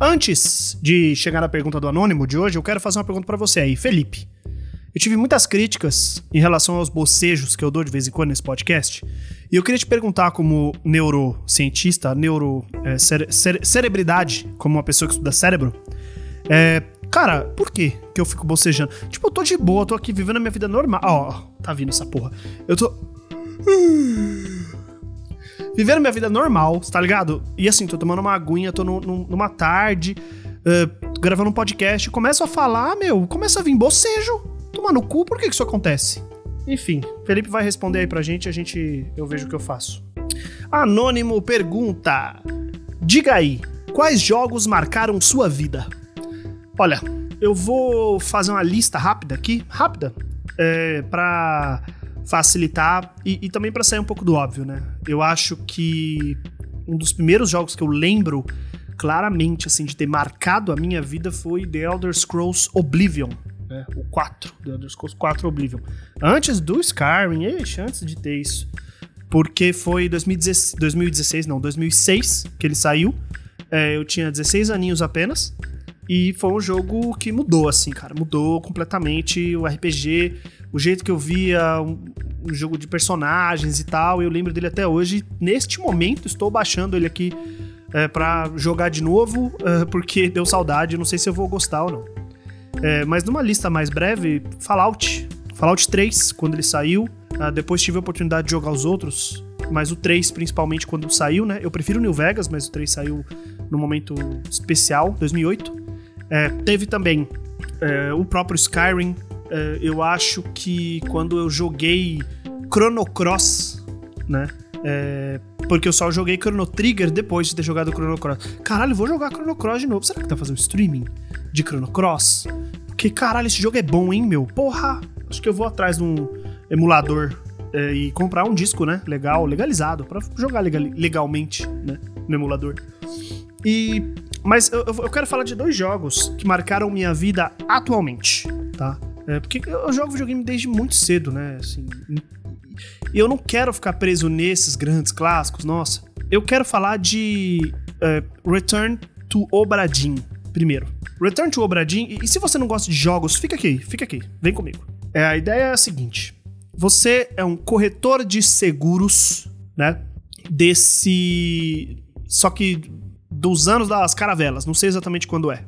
Antes de chegar na pergunta do anônimo de hoje, eu quero fazer uma pergunta para você aí, Felipe. Eu tive muitas críticas em relação aos bocejos que eu dou de vez em quando nesse podcast. E eu queria te perguntar, como neurocientista, neuro. É, cere cere cerebridade, como uma pessoa que estuda cérebro. É, cara, por que que eu fico bocejando? Tipo, eu tô de boa, tô aqui vivendo a minha vida normal. Ó, oh, tá vindo essa porra. Eu tô. Vivendo minha vida normal, tá ligado? E assim, tô tomando uma aguinha, tô no, no, numa tarde, uh, gravando um podcast, começo a falar, meu, começa a vir bocejo. Tomar no cu, por que, que isso acontece? Enfim, Felipe vai responder aí pra gente, a gente. Eu vejo o que eu faço. Anônimo pergunta: Diga aí, quais jogos marcaram sua vida? Olha, eu vou fazer uma lista rápida aqui, rápida, é, para facilitar e, e também para sair um pouco do óbvio, né? Eu acho que um dos primeiros jogos que eu lembro claramente assim de ter marcado a minha vida foi The Elder Scrolls Oblivion, né? O 4, The Elder Scrolls 4 Oblivion. Antes do Skyrim, ixi, antes de ter isso. Porque foi 2016, 2016 não, 2006 que ele saiu. É, eu tinha 16 aninhos apenas. E foi um jogo que mudou, assim, cara. Mudou completamente o RPG, o jeito que eu via um, um jogo de personagens e tal. Eu lembro dele até hoje. Neste momento, estou baixando ele aqui é, para jogar de novo, é, porque deu saudade. Não sei se eu vou gostar ou não. É, mas numa lista mais breve, Fallout. Fallout 3, quando ele saiu. Uh, depois tive a oportunidade de jogar os outros, mas o 3 principalmente quando saiu, né? Eu prefiro New Vegas, mas o 3 saiu no momento especial, 2008. É, teve também é, o próprio Skyrim. É, eu acho que quando eu joguei Chrono Cross, né? É, porque eu só joguei Chrono Trigger depois de ter jogado Chrono Cross. Caralho, vou jogar Chrono Cross de novo. Será que tá fazendo streaming de Chrono Cross? Porque, caralho, esse jogo é bom, hein, meu? Porra! Acho que eu vou atrás de um emulador é, e comprar um disco, né? Legal, legalizado, para jogar legal, legalmente, né? No emulador. E mas eu, eu, quero falar de dois jogos que marcaram minha vida atualmente, tá? É, porque eu jogo videogame desde muito cedo, né? Assim, e eu não quero ficar preso nesses grandes clássicos, nossa. Eu quero falar de uh, Return to Obradin primeiro. Return to Obradin, e, e se você não gosta de jogos, fica aqui, fica aqui, vem comigo. É, a ideia é a seguinte: você é um corretor de seguros, né? Desse. Só que dos anos das caravelas, não sei exatamente quando é.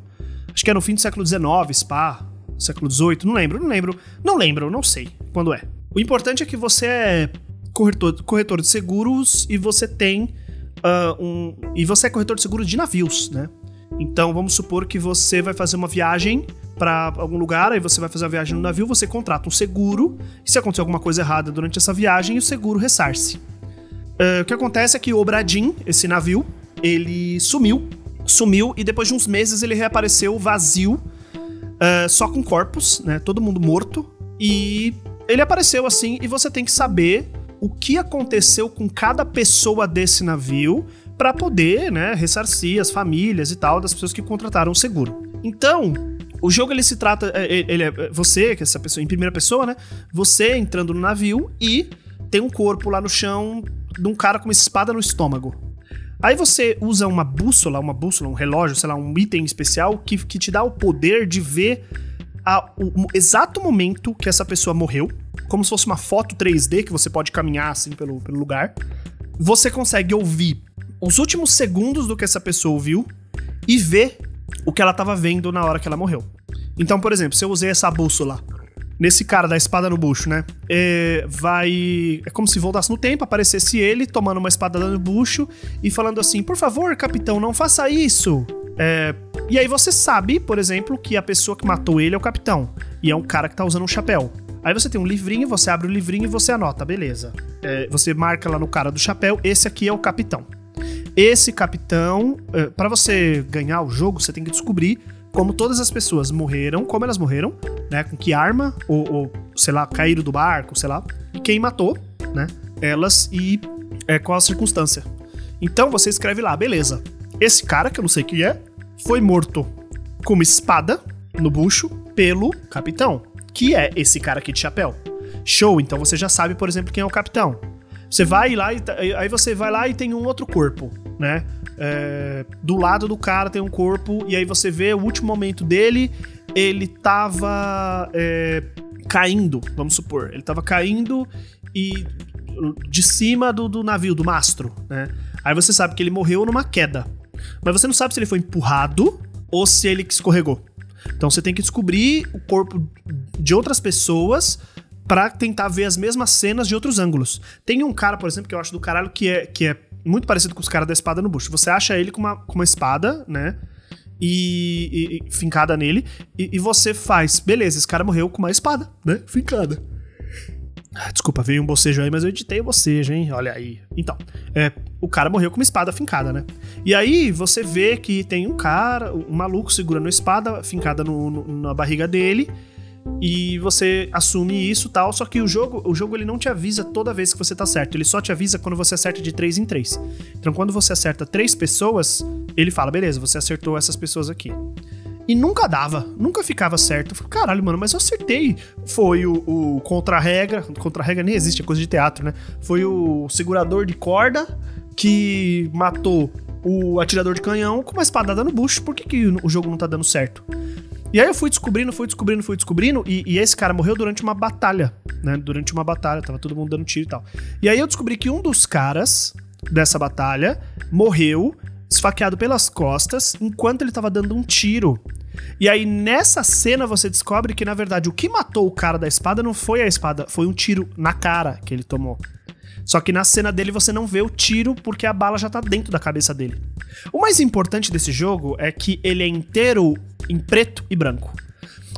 Acho que é no fim do século XIX, Spa, século XVIII, não lembro, não lembro, não lembro, não sei quando é. O importante é que você é corretor, corretor de seguros e você tem uh, um. E você é corretor de seguros de navios, né? Então vamos supor que você vai fazer uma viagem para algum lugar, aí você vai fazer a viagem no navio, você contrata um seguro, e se acontecer alguma coisa errada durante essa viagem, o seguro ressarce. Uh, o que acontece é que o Obradim, esse navio, ele sumiu. Sumiu e depois de uns meses ele reapareceu vazio, uh, só com corpos, né? Todo mundo morto. E ele apareceu assim e você tem que saber o que aconteceu com cada pessoa desse navio para poder, né, ressarcir as famílias e tal das pessoas que contrataram o seguro. Então, o jogo ele se trata, é, é, ele é você, que é essa pessoa em primeira pessoa, né? Você entrando no navio e tem um corpo lá no chão de um cara com uma espada no estômago. Aí você usa uma bússola, uma bússola, um relógio, sei lá, um item especial que, que te dá o poder de ver a, o, o, exato momento que essa pessoa morreu, como se fosse uma foto 3D que você pode caminhar assim pelo, pelo lugar. Você consegue ouvir os últimos segundos do que essa pessoa ouviu e ver o que ela estava vendo na hora que ela morreu. Então, por exemplo, se eu usei essa bússola nesse cara da espada no bucho, né? É, vai. É como se voltasse no tempo, aparecesse ele tomando uma espada no bucho e falando assim: por favor, capitão, não faça isso. É, e aí você sabe, por exemplo, que a pessoa que matou ele é o capitão. E é um cara que tá usando um chapéu. Aí você tem um livrinho, você abre o livrinho e você anota, beleza. É, você marca lá no cara do chapéu, esse aqui é o capitão. Esse capitão, é, para você ganhar o jogo, você tem que descobrir como todas as pessoas morreram, como elas morreram, né? Com que arma, ou, ou sei lá, caíram do barco, sei lá. E quem matou, né? Elas e é, qual a circunstância. Então você escreve lá, beleza. Esse cara, que eu não sei quem é, foi morto com uma espada no bucho pelo capitão, que é esse cara aqui de chapéu. Show, então você já sabe, por exemplo, quem é o capitão. Você vai lá e tá, aí você vai lá e tem um outro corpo, né? É, do lado do cara tem um corpo e aí você vê o último momento dele, ele tava é, caindo, vamos supor, ele tava caindo e de cima do, do navio, do mastro, né? Aí você sabe que ele morreu numa queda, mas você não sabe se ele foi empurrado ou se ele escorregou. Então você tem que descobrir o corpo de outras pessoas para tentar ver as mesmas cenas de outros ângulos. Tem um cara, por exemplo, que eu acho do caralho que é, que é muito parecido com os caras da espada no bucho. Você acha ele com uma, com uma espada, né? E, e, e fincada nele, e, e, você faz, beleza, esse cara morreu com uma espada, né? Fincada. Ah, desculpa, veio um bocejo aí, mas eu editei o bocejo, hein? Olha aí. Então, é, o cara morreu com uma espada fincada, né? E aí você vê que tem um cara, um maluco segurando a espada fincada no, no, na barriga dele e você assume isso tal, só que o jogo, o jogo ele não te avisa toda vez que você tá certo, ele só te avisa quando você acerta de 3 em 3. Então quando você acerta três pessoas, ele fala, beleza, você acertou essas pessoas aqui. E nunca dava, nunca ficava certo. Eu falei, caralho, mano, mas eu acertei. Foi o, o contra-regra, contra-regra nem existe, é coisa de teatro, né? Foi o segurador de corda que matou o atirador de canhão com uma espadada no bucho. Por que, que o jogo não tá dando certo? E aí eu fui descobrindo, fui descobrindo, fui descobrindo, e, e, esse cara morreu durante uma batalha, né? Durante uma batalha, tava todo mundo dando tiro e tal. E aí eu descobri que um dos caras dessa batalha morreu esfaqueado pelas costas enquanto ele tava dando um tiro. E aí nessa cena você descobre que na verdade o que matou o cara da espada não foi a espada, foi um tiro na cara que ele tomou. Só que na cena dele você não vê o tiro porque a bala já tá dentro da cabeça dele. O mais importante desse jogo é que ele é inteiro em preto e branco.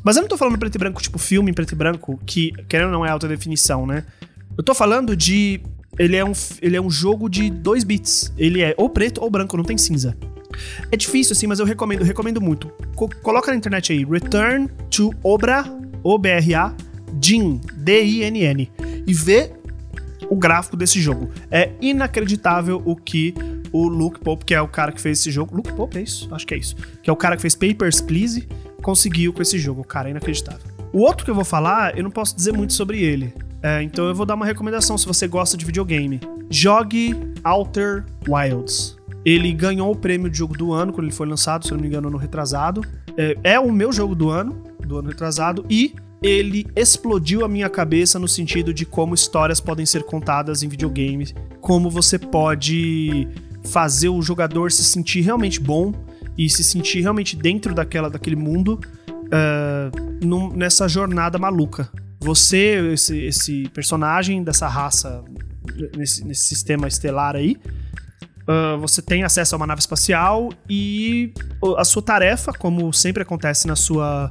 Mas eu não tô falando preto e branco, tipo filme em preto e branco, que querendo ou não é alta definição, né? Eu tô falando de. Ele é um, ele é um jogo de dois bits. Ele é ou preto ou branco, não tem cinza. É difícil, assim, mas eu recomendo, recomendo muito. Co coloca na internet aí, Return to Obra, O-B-R-A, Din, D-I-N-N. E vê o gráfico desse jogo. É inacreditável o que o Luke Pope, que é o cara que fez esse jogo. Luke Pope, é isso? Acho que é isso. Que é o cara que fez Papers, Please, conseguiu com esse jogo. Cara, é inacreditável. O outro que eu vou falar, eu não posso dizer muito sobre ele. É, então eu vou dar uma recomendação se você gosta de videogame. Jogue Outer Wilds. Ele ganhou o prêmio de jogo do ano quando ele foi lançado, se eu não me engano, no retrasado. É, é o meu jogo do ano, do ano retrasado, e ele explodiu a minha cabeça no sentido de como histórias podem ser contadas em videogames, como você pode fazer o jogador se sentir realmente bom e se sentir realmente dentro daquela, daquele mundo uh, num, nessa jornada maluca. Você, esse, esse personagem dessa raça, nesse, nesse sistema estelar aí, uh, você tem acesso a uma nave espacial e a sua tarefa, como sempre acontece na sua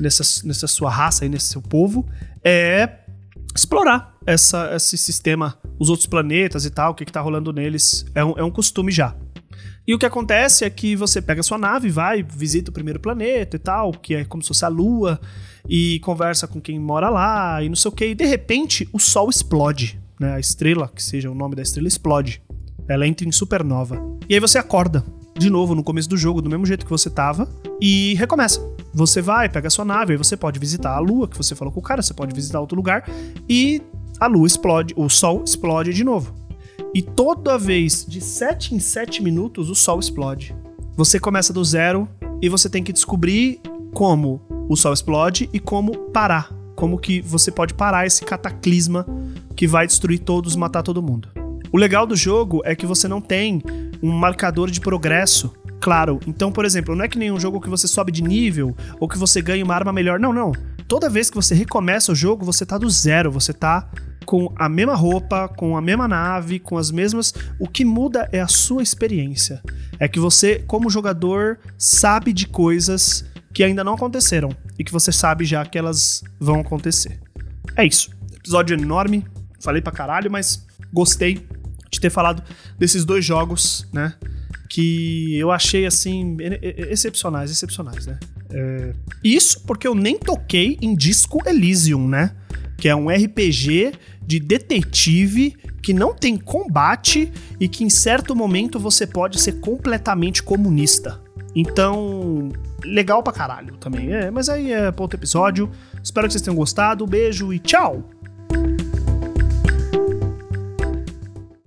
nessa, nessa sua raça e nesse seu povo, é explorar essa, esse sistema, os outros planetas e tal, o que, que tá rolando neles. É um, é um costume já. E o que acontece é que você pega a sua nave, vai, visita o primeiro planeta e tal, que é como se fosse a Lua, e conversa com quem mora lá, e não sei o que, e de repente o Sol explode, né? A estrela, que seja o nome da estrela, explode. Ela entra em supernova. E aí você acorda de novo no começo do jogo, do mesmo jeito que você tava, e recomeça. Você vai, pega a sua nave, aí você pode visitar a lua, que você falou com o cara, você pode visitar outro lugar, e a lua explode, o sol explode de novo. E toda vez, de 7 em 7 minutos, o sol explode. Você começa do zero e você tem que descobrir como o sol explode e como parar. Como que você pode parar esse cataclisma que vai destruir todos, matar todo mundo. O legal do jogo é que você não tem um marcador de progresso claro. Então, por exemplo, não é que nem um jogo que você sobe de nível ou que você ganha uma arma melhor. Não, não. Toda vez que você recomeça o jogo, você tá do zero, você tá com a mesma roupa, com a mesma nave, com as mesmas. O que muda é a sua experiência. É que você, como jogador, sabe de coisas que ainda não aconteceram e que você sabe já que elas vão acontecer. É isso. Episódio enorme, falei pra caralho, mas gostei de ter falado desses dois jogos, né? Que eu achei assim excepcionais, excepcionais, né? É... Isso porque eu nem toquei em Disco Elysium, né? Que é um RPG de detetive que não tem combate e que em certo momento você pode ser completamente comunista. Então, legal pra caralho também. É, mas aí é outro episódio. Espero que vocês tenham gostado. Beijo e tchau!